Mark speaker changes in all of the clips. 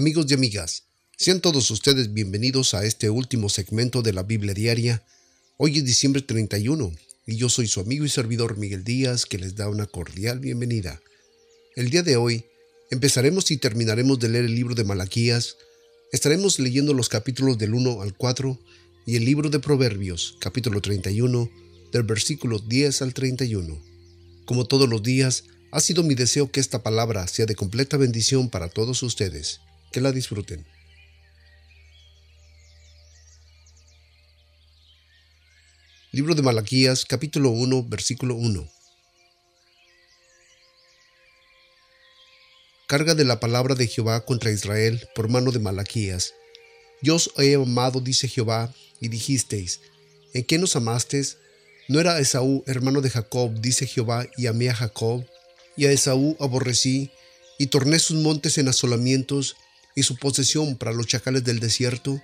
Speaker 1: Amigos y amigas, sean todos ustedes bienvenidos a este último segmento de la Biblia Diaria. Hoy es diciembre 31 y yo soy su amigo y servidor Miguel Díaz que les da una cordial bienvenida. El día de hoy empezaremos y terminaremos de leer el libro de Malaquías. Estaremos leyendo los capítulos del 1 al 4 y el libro de Proverbios, capítulo 31, del versículo 10 al 31. Como todos los días, ha sido mi deseo que esta palabra sea de completa bendición para todos ustedes. Que la disfruten. Libro de Malaquías, capítulo 1, versículo 1. Carga de la palabra de Jehová contra Israel por mano de Malaquías. Yo os he amado, dice Jehová, y dijisteis, ¿en qué nos amasteis? ¿No era Esaú hermano de Jacob, dice Jehová, y amé a Jacob? Y a Esaú aborrecí, y torné sus montes en asolamientos, y su posesión para los chacales del desierto?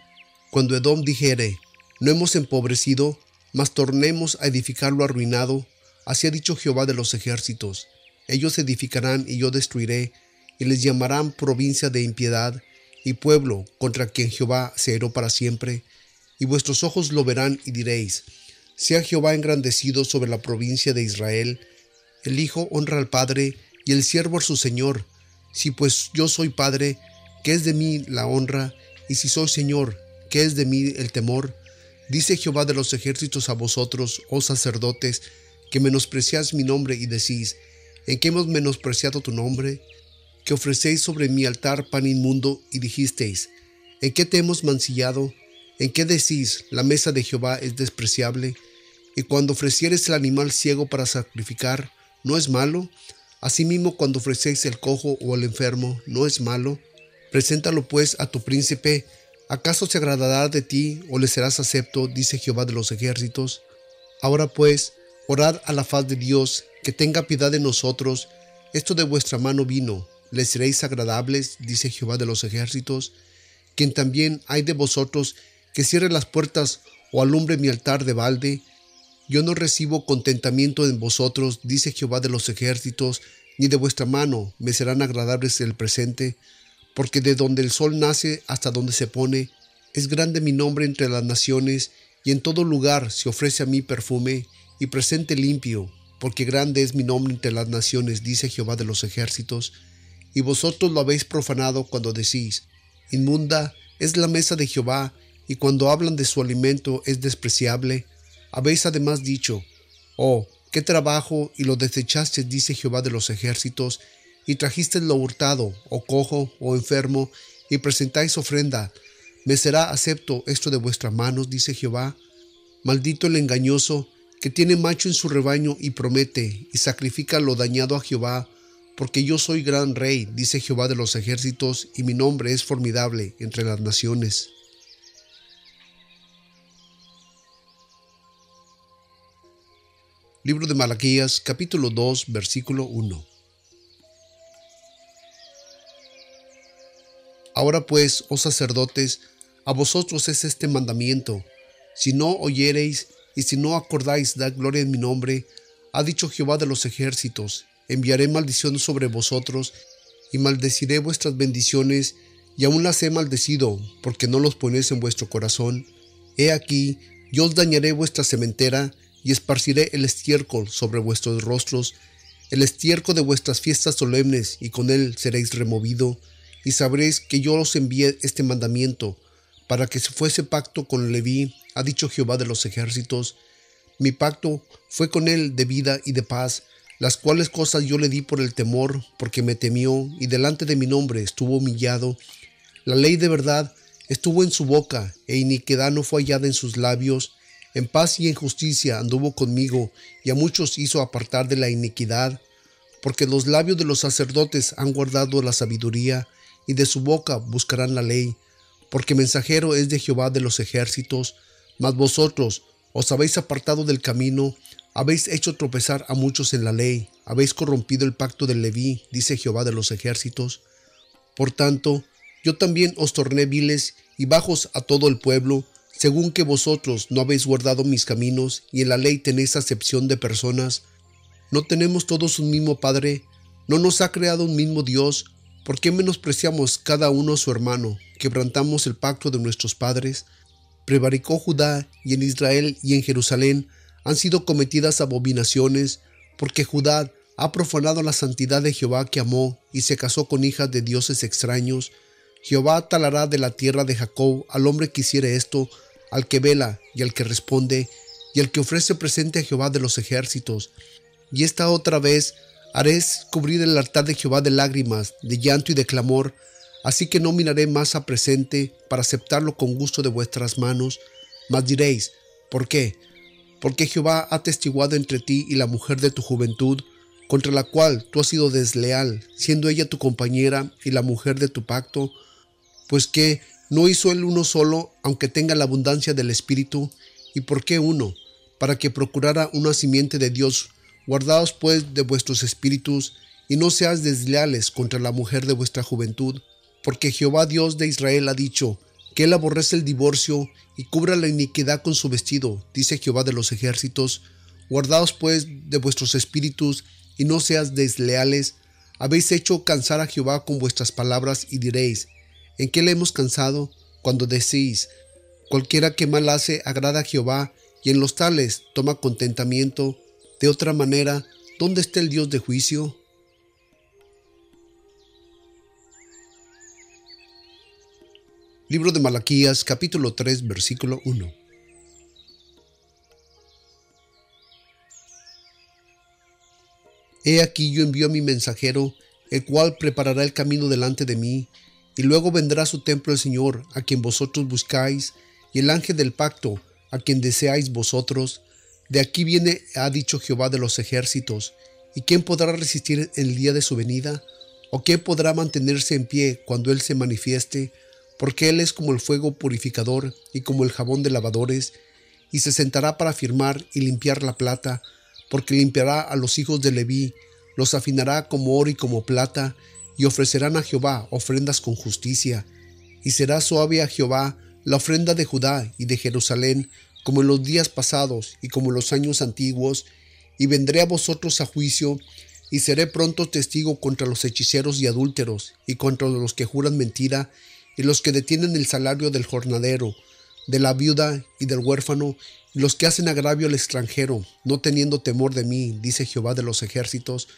Speaker 1: Cuando Edom dijere, no hemos empobrecido, mas tornemos a edificar lo arruinado, así ha dicho Jehová de los ejércitos. Ellos edificarán y yo destruiré, y les llamarán provincia de impiedad, y pueblo contra quien Jehová se heró para siempre. Y vuestros ojos lo verán y diréis, sea Jehová engrandecido sobre la provincia de Israel. El Hijo honra al Padre, y el siervo a su Señor. Si pues yo soy Padre, ¿qué es de mí la honra? Y si soy Señor, ¿qué es de mí el temor? Dice Jehová de los ejércitos a vosotros, oh sacerdotes, que menospreciáis mi nombre y decís, ¿en qué hemos menospreciado tu nombre? Que ofrecéis sobre mi altar pan inmundo y dijisteis, ¿en qué te hemos mancillado? ¿En qué decís, la mesa de Jehová es despreciable? Y cuando ofrecieres el animal ciego para sacrificar, ¿no es malo? Asimismo, cuando ofrecéis el cojo o el enfermo, ¿no es malo? Preséntalo pues a tu príncipe. ¿Acaso se agradará de ti o le serás acepto? dice Jehová de los ejércitos. Ahora pues, orad a la faz de Dios, que tenga piedad de nosotros. Esto de vuestra mano vino. ¿Le seréis agradables? dice Jehová de los ejércitos. Quien también hay de vosotros que cierre las puertas o alumbre mi altar de balde. Yo no recibo contentamiento en vosotros, dice Jehová de los ejércitos, ni de vuestra mano me serán agradables el presente porque de donde el sol nace hasta donde se pone, es grande mi nombre entre las naciones, y en todo lugar se ofrece a mí perfume y presente limpio, porque grande es mi nombre entre las naciones, dice Jehová de los ejércitos. Y vosotros lo habéis profanado cuando decís, inmunda es la mesa de Jehová, y cuando hablan de su alimento es despreciable. Habéis además dicho, oh, qué trabajo, y lo desechasteis, dice Jehová de los ejércitos, y trajiste lo hurtado, o cojo, o enfermo, y presentáis ofrenda, ¿me será acepto esto de vuestras manos? dice Jehová. Maldito el engañoso, que tiene macho en su rebaño y promete, y sacrifica lo dañado a Jehová, porque yo soy gran rey, dice Jehová de los ejércitos, y mi nombre es formidable entre las naciones. Libro de Malaquías, capítulo 2, versículo 1. Ahora pues, oh sacerdotes, a vosotros es este mandamiento. Si no oyereis y si no acordáis dar gloria en mi nombre, ha dicho Jehová de los ejércitos, enviaré maldición sobre vosotros y maldeciré vuestras bendiciones, y aún las he maldecido, porque no los ponéis en vuestro corazón. He aquí, yo os dañaré vuestra cementera, y esparciré el estiércol sobre vuestros rostros, el estiércol de vuestras fiestas solemnes, y con él seréis removido y sabréis que yo os envié este mandamiento para que se fuese pacto con Leví, ha dicho Jehová de los ejércitos. Mi pacto fue con él de vida y de paz, las cuales cosas yo le di por el temor, porque me temió y delante de mi nombre estuvo humillado. La ley de verdad estuvo en su boca, e iniquidad no fue hallada en sus labios. En paz y en justicia anduvo conmigo, y a muchos hizo apartar de la iniquidad, porque los labios de los sacerdotes han guardado la sabiduría, y de su boca buscarán la ley, porque mensajero es de Jehová de los ejércitos, mas vosotros os habéis apartado del camino, habéis hecho tropezar a muchos en la ley, habéis corrompido el pacto del Leví, dice Jehová de los ejércitos. Por tanto, yo también os torné viles y bajos a todo el pueblo, según que vosotros no habéis guardado mis caminos y en la ley tenéis acepción de personas. ¿No tenemos todos un mismo Padre? ¿No nos ha creado un mismo Dios? ¿Por qué menospreciamos cada uno a su hermano, quebrantamos el pacto de nuestros padres? Prevaricó Judá y en Israel y en Jerusalén han sido cometidas abominaciones, porque Judá ha profanado la santidad de Jehová que amó y se casó con hijas de dioses extraños. Jehová talará de la tierra de Jacob al hombre que hiciere esto, al que vela y al que responde, y al que ofrece presente a Jehová de los ejércitos. Y esta otra vez Haré cubrir el altar de Jehová de lágrimas, de llanto y de clamor, así que no miraré más a presente para aceptarlo con gusto de vuestras manos. Mas diréis, ¿por qué? Porque Jehová ha testiguado entre ti y la mujer de tu juventud, contra la cual tú has sido desleal, siendo ella tu compañera y la mujer de tu pacto, pues que no hizo él uno solo, aunque tenga la abundancia del Espíritu, y por qué uno, para que procurara una simiente de Dios Guardaos pues de vuestros espíritus, y no seas desleales contra la mujer de vuestra juventud, porque Jehová Dios de Israel ha dicho, que él aborrece el divorcio y cubra la iniquidad con su vestido, dice Jehová de los ejércitos. Guardaos pues de vuestros espíritus, y no seas desleales. Habéis hecho cansar a Jehová con vuestras palabras, y diréis, ¿en qué le hemos cansado? Cuando decís, cualquiera que mal hace agrada a Jehová, y en los tales toma contentamiento, de otra manera, ¿dónde está el Dios de juicio? Libro de Malaquías capítulo 3 versículo 1 He aquí yo envío a mi mensajero, el cual preparará el camino delante de mí, y luego vendrá a su templo el Señor, a quien vosotros buscáis, y el ángel del pacto, a quien deseáis vosotros, de aquí viene, ha dicho Jehová de los ejércitos, ¿y quién podrá resistir el día de su venida? ¿O quién podrá mantenerse en pie cuando Él se manifieste? Porque Él es como el fuego purificador y como el jabón de lavadores, y se sentará para firmar y limpiar la plata, porque limpiará a los hijos de Leví, los afinará como oro y como plata, y ofrecerán a Jehová ofrendas con justicia, y será suave a Jehová la ofrenda de Judá y de Jerusalén, como en los días pasados y como en los años antiguos, y vendré a vosotros a juicio, y seré pronto testigo contra los hechiceros y adúlteros, y contra los que juran mentira, y los que detienen el salario del jornadero, de la viuda y del huérfano, y los que hacen agravio al extranjero, no teniendo temor de mí, dice Jehová de los ejércitos,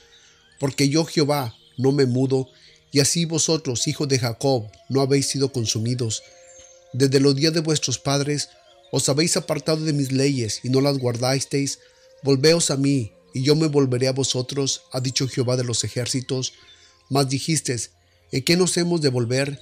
Speaker 1: porque yo Jehová no me mudo, y así vosotros, hijos de Jacob, no habéis sido consumidos. Desde los días de vuestros padres os habéis apartado de mis leyes y no las guardasteis, volveos a mí, y yo me volveré a vosotros, ha dicho Jehová de los ejércitos. Mas dijisteis, ¿en qué nos hemos de volver?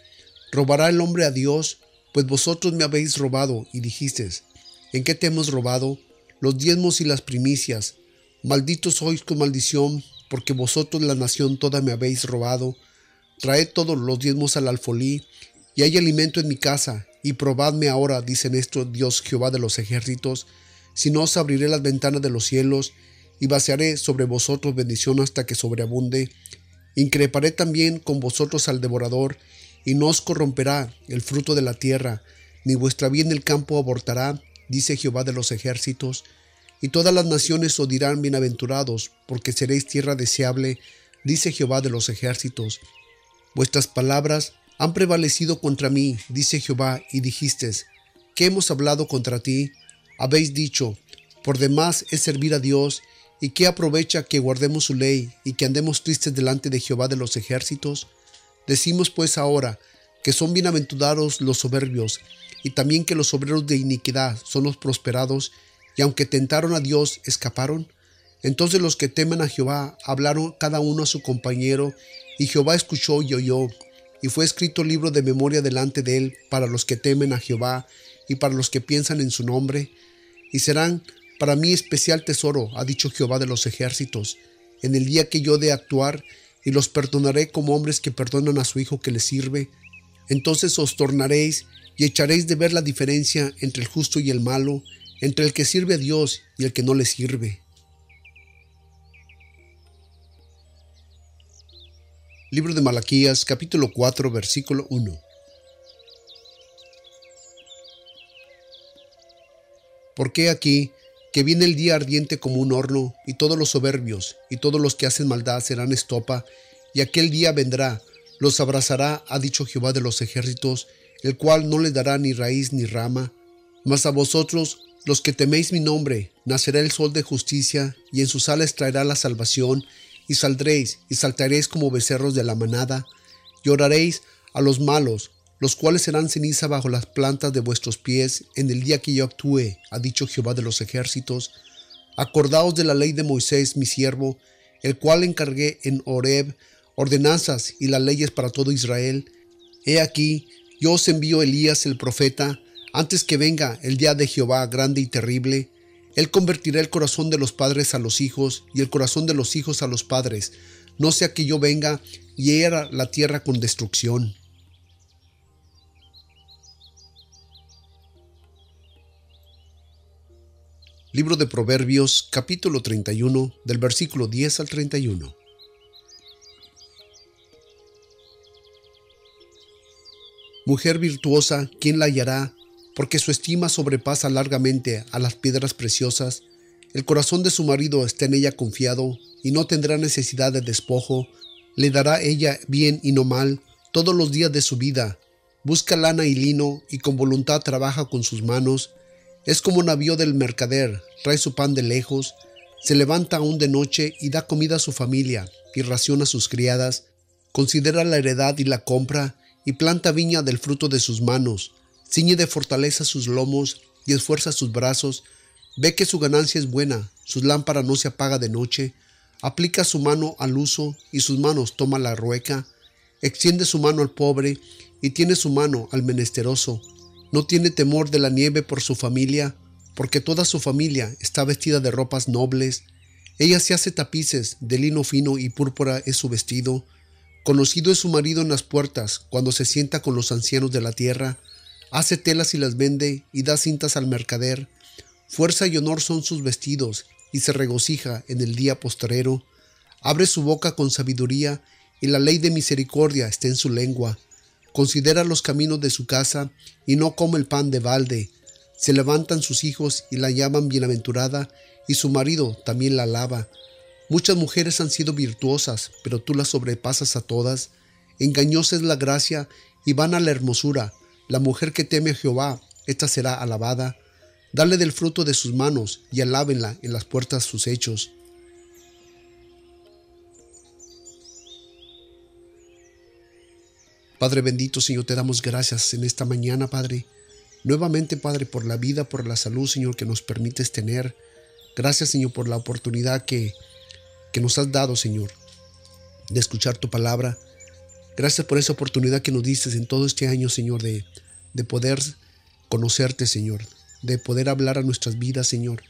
Speaker 1: ¿Robará el hombre a Dios? Pues vosotros me habéis robado, y dijisteis, ¿en qué te hemos robado? Los diezmos y las primicias. Malditos sois con maldición, porque vosotros la nación toda me habéis robado. Traed todos los diezmos al alfolí, y hay alimento en mi casa, y probadme ahora, dice nuestro Dios Jehová de los ejércitos, si no os abriré las ventanas de los cielos, y vaciaré sobre vosotros bendición hasta que sobreabunde. Increparé también con vosotros al devorador, y no os corromperá el fruto de la tierra, ni vuestra bien el campo abortará, dice Jehová de los ejércitos. Y todas las naciones os dirán bienaventurados, porque seréis tierra deseable, dice Jehová de los ejércitos. Vuestras palabras han prevalecido contra mí, dice Jehová, y dijiste, ¿qué hemos hablado contra ti? Habéis dicho, por demás es servir a Dios, y qué aprovecha que guardemos su ley y que andemos tristes delante de Jehová de los ejércitos. Decimos pues ahora que son bienaventurados los soberbios, y también que los obreros de iniquidad son los prosperados, y aunque tentaron a Dios, escaparon. Entonces los que temen a Jehová hablaron cada uno a su compañero, y Jehová escuchó y oyó, y fue escrito libro de memoria delante de él para los que temen a Jehová y para los que piensan en su nombre, y serán para mí especial tesoro, ha dicho Jehová de los ejércitos, en el día que yo de actuar, y los perdonaré como hombres que perdonan a su hijo que les sirve. Entonces os tornaréis y echaréis de ver la diferencia entre el justo y el malo, entre el que sirve a Dios y el que no le sirve. Libro de Malaquías, capítulo 4, versículo 1. Porque aquí que viene el día ardiente como un horno, y todos los soberbios y todos los que hacen maldad serán estopa, y aquel día vendrá los abrazará, ha dicho Jehová de los ejércitos, el cual no les dará ni raíz ni rama. Mas a vosotros, los que teméis mi nombre, nacerá el sol de justicia, y en sus alas traerá la salvación, y saldréis y saltaréis como becerros de la manada, y oraréis a los malos, los cuales serán ceniza bajo las plantas de vuestros pies en el día que yo actúe, ha dicho Jehová de los ejércitos. Acordaos de la ley de Moisés, mi siervo, el cual encargué en Horeb ordenanzas y las leyes para todo Israel. He aquí, yo os envío Elías el profeta, antes que venga el día de Jehová grande y terrible. Él convertirá el corazón de los padres a los hijos y el corazón de los hijos a los padres, no sea que yo venga y hiera la tierra con destrucción. Libro de Proverbios capítulo 31 del versículo 10 al 31. Mujer virtuosa, ¿quién la hallará? Porque su estima sobrepasa largamente a las piedras preciosas. El corazón de su marido está en ella confiado, y no tendrá necesidad de despojo. Le dará ella bien y no mal todos los días de su vida. Busca lana y lino, y con voluntad trabaja con sus manos. Es como navío del mercader, trae su pan de lejos, se levanta aún de noche y da comida a su familia, y raciona a sus criadas. Considera la heredad y la compra, y planta viña del fruto de sus manos, ciñe de fortaleza sus lomos y esfuerza sus brazos, ve que su ganancia es buena, su lámpara no se apaga de noche, aplica su mano al uso y sus manos toma la rueca, extiende su mano al pobre y tiene su mano al menesteroso, no tiene temor de la nieve por su familia, porque toda su familia está vestida de ropas nobles, ella se hace tapices de lino fino y púrpura es su vestido, Conocido es su marido en las puertas, cuando se sienta con los ancianos de la tierra, hace telas y las vende y da cintas al mercader. Fuerza y honor son sus vestidos, y se regocija en el día postrero. Abre su boca con sabiduría, y la ley de misericordia está en su lengua. Considera los caminos de su casa, y no come el pan de balde. Se levantan sus hijos y la llaman bienaventurada, y su marido también la alaba. Muchas mujeres han sido virtuosas, pero tú las sobrepasas a todas. Engañosa es la gracia y van a la hermosura. La mujer que teme a Jehová, ésta será alabada. Dale del fruto de sus manos y alábenla en las puertas sus hechos. Padre bendito, Señor, te damos gracias en esta mañana, Padre. Nuevamente, Padre, por la vida, por la salud, Señor, que nos permites tener. Gracias, Señor, por la oportunidad que que nos has dado, Señor, de escuchar tu palabra. Gracias por esa oportunidad que nos diste en todo este año, Señor, de, de poder conocerte, Señor, de poder hablar a nuestras vidas, Señor.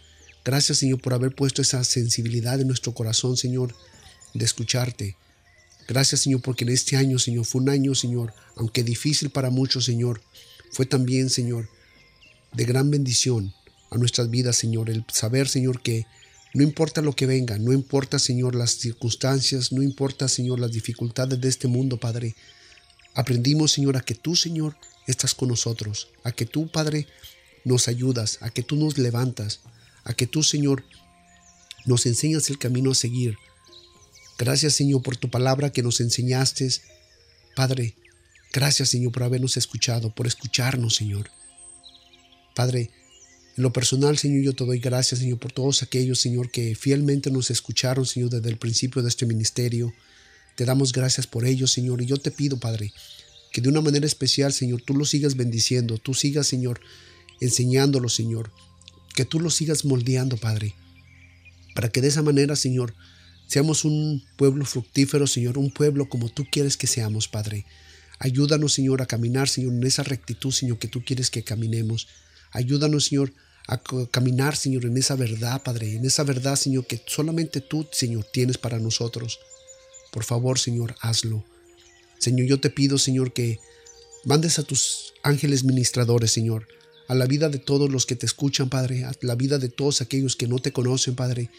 Speaker 1: Gracias, Señor, por haber puesto esa sensibilidad en nuestro corazón, Señor, de escucharte. Gracias, Señor, porque en este año, Señor, fue un año, Señor, aunque difícil para muchos, Señor, fue también, Señor, de gran bendición a nuestras vidas, Señor, el saber, Señor, que no importa lo que venga, no importa, Señor, las circunstancias, no importa, Señor, las dificultades de este mundo, Padre. Aprendimos, Señor, a que tú, Señor, estás con nosotros, a que tú, Padre, nos ayudas, a que tú nos levantas, a que tú, Señor, nos enseñas el camino a seguir. Gracias, Señor, por tu palabra que nos enseñaste. Padre, gracias, Señor, por habernos escuchado, por escucharnos, Señor. Padre, en lo personal, Señor, yo te doy gracias, Señor, por todos aquellos, Señor, que fielmente nos escucharon, Señor, desde el principio de este ministerio. Te damos gracias por ellos, Señor, y yo te pido, Padre, que de una manera especial, Señor, tú los sigas bendiciendo, tú sigas, Señor, enseñándolos, Señor, que tú los sigas moldeando, Padre, para que de esa manera, Señor, seamos un pueblo fructífero, Señor, un pueblo como tú quieres que seamos, Padre. Ayúdanos, Señor, a caminar, Señor, en esa rectitud, Señor, que tú quieres que caminemos. Ayúdanos, Señor, a caminar, Señor, en esa verdad, Padre, en esa verdad, Señor, que solamente tú, Señor, tienes para nosotros. Por favor, Señor, hazlo. Señor, yo te pido, Señor, que mandes a tus ángeles ministradores, Señor, a la vida de todos los que te escuchan, Padre, a la vida de todos aquellos que no te conocen, Padre,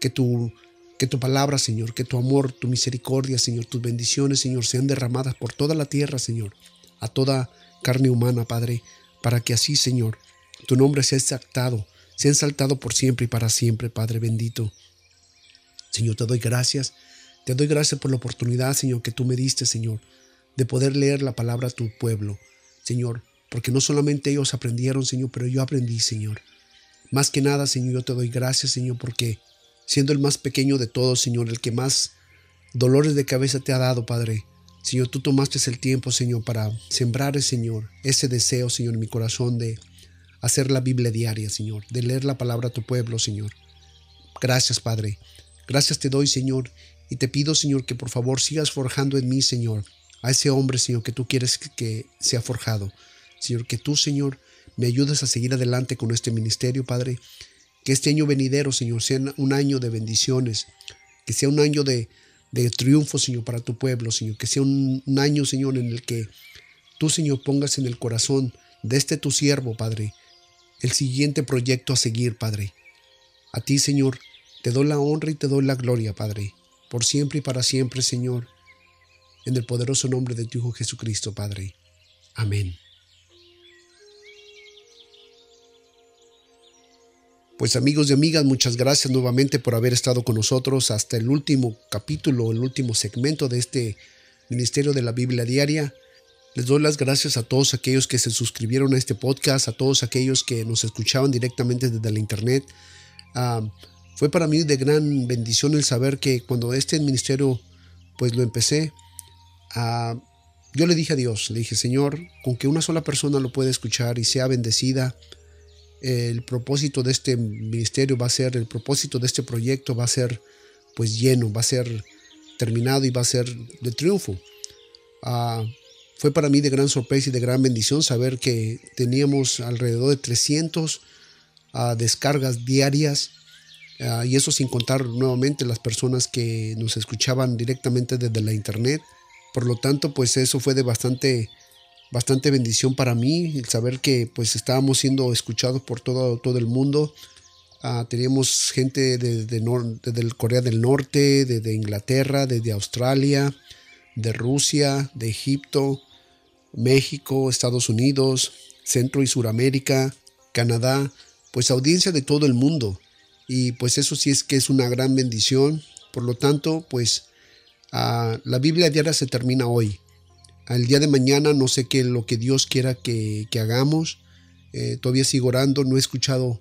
Speaker 1: que tu, que tu palabra, Señor, que tu amor, tu misericordia, Señor, tus bendiciones, Señor, sean derramadas por toda la tierra, Señor, a toda carne humana, Padre, para que así, Señor, tu nombre sea exaltado, sea exaltado por siempre y para siempre, Padre bendito. Señor, te doy gracias. Te doy gracias por la oportunidad, Señor, que tú me diste, Señor, de poder leer la palabra a tu pueblo, Señor, porque no solamente ellos aprendieron, Señor, pero yo aprendí, Señor. Más que nada, Señor, yo te doy gracias, Señor, porque siendo el más pequeño de todos, Señor, el que más dolores de cabeza te ha dado, Padre. Señor, tú tomaste el tiempo, Señor, para sembrar, Señor, ese deseo, Señor, en mi corazón de hacer la Biblia diaria, Señor, de leer la palabra a tu pueblo, Señor. Gracias, Padre. Gracias te doy, Señor, y te pido, Señor, que por favor sigas forjando en mí, Señor, a ese hombre, Señor, que tú quieres que sea forjado. Señor, que tú, Señor, me ayudes a seguir adelante con este ministerio, Padre. Que este año venidero, Señor, sea un año de bendiciones, que sea un año de, triunfo, Señor, para tu pueblo, Señor. Que sea un, un año, Señor, en el que tú, Señor, pongas en el corazón de este tu siervo, Padre, el siguiente proyecto a seguir, Padre. A ti, Señor, te doy la honra y te doy la gloria, Padre, por siempre y para siempre, Señor, en el poderoso nombre de tu Hijo Jesucristo, Padre. Amén. Pues amigos y amigas, muchas gracias nuevamente por haber estado con nosotros hasta el último capítulo, el último segmento de este Ministerio de la Biblia Diaria. Les doy las gracias a todos aquellos que se suscribieron a este podcast, a todos aquellos que nos escuchaban directamente desde la internet. Ah, fue para mí de gran bendición el saber que cuando este ministerio pues lo empecé, ah, yo le dije a Dios, le dije, Señor, con que una sola persona lo pueda escuchar y sea bendecida, el propósito de este ministerio va a ser, el propósito de este proyecto va a ser pues lleno, va a ser terminado y va a ser de triunfo. Ah, fue para mí de gran sorpresa y de gran bendición saber que teníamos alrededor de 300 ah, descargas diarias ah, y eso sin contar nuevamente las personas que nos escuchaban directamente desde la internet. Por lo tanto, pues eso fue de bastante bastante bendición para mí el saber que pues estábamos siendo escuchados por todo, todo el mundo. Uh, teníamos gente desde de, Corea del Norte, desde Inglaterra, desde Australia, de Rusia, de Egipto, México, Estados Unidos, Centro y Suramérica, Canadá, pues audiencia de todo el mundo. Y pues eso sí es que es una gran bendición. Por lo tanto, pues uh, la Biblia diaria se termina hoy al día de mañana no sé qué lo que Dios quiera que, hagamos. Eh, todavía sigo orando, no he escuchado,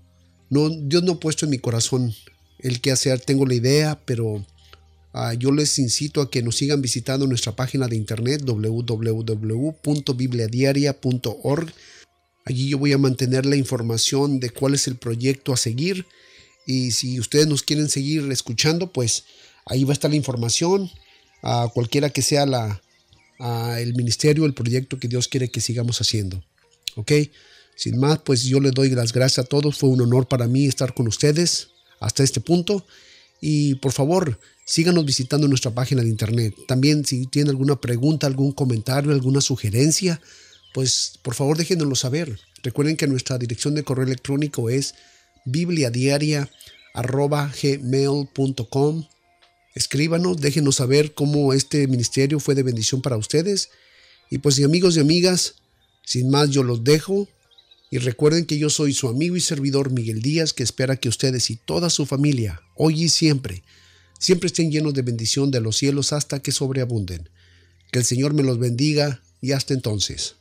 Speaker 1: no, Dios no ha puesto en mi corazón el qué hacer, tengo la idea, pero ah, yo les incito a que nos sigan visitando nuestra página de internet www.bibliadiaria.org. Allí yo voy a mantener la información de cuál es el proyecto a seguir y si ustedes nos quieren seguir escuchando, pues ahí va a estar la información, a cualquiera que sea la, el ministerio, el proyecto que Dios quiere que sigamos haciendo. ¿Ok? Sin más, pues yo le doy las gracias a todos. Fue un honor para mí estar con ustedes hasta este punto. Y por favor, síganos visitando nuestra página de internet. También si tienen alguna pregunta, algún comentario, alguna sugerencia, pues por favor déjenoslo saber. Recuerden que nuestra dirección de correo electrónico es bibliadiaria.gmail.com Escríbanos, déjenos saber cómo este ministerio fue de bendición para ustedes. Y pues amigos y amigas, sin más yo los dejo. Y recuerden que yo soy su amigo y servidor Miguel Díaz, que espera que ustedes y toda su familia, hoy y siempre, siempre estén llenos de bendición de los cielos hasta que sobreabunden. Que el Señor me los bendiga y hasta entonces.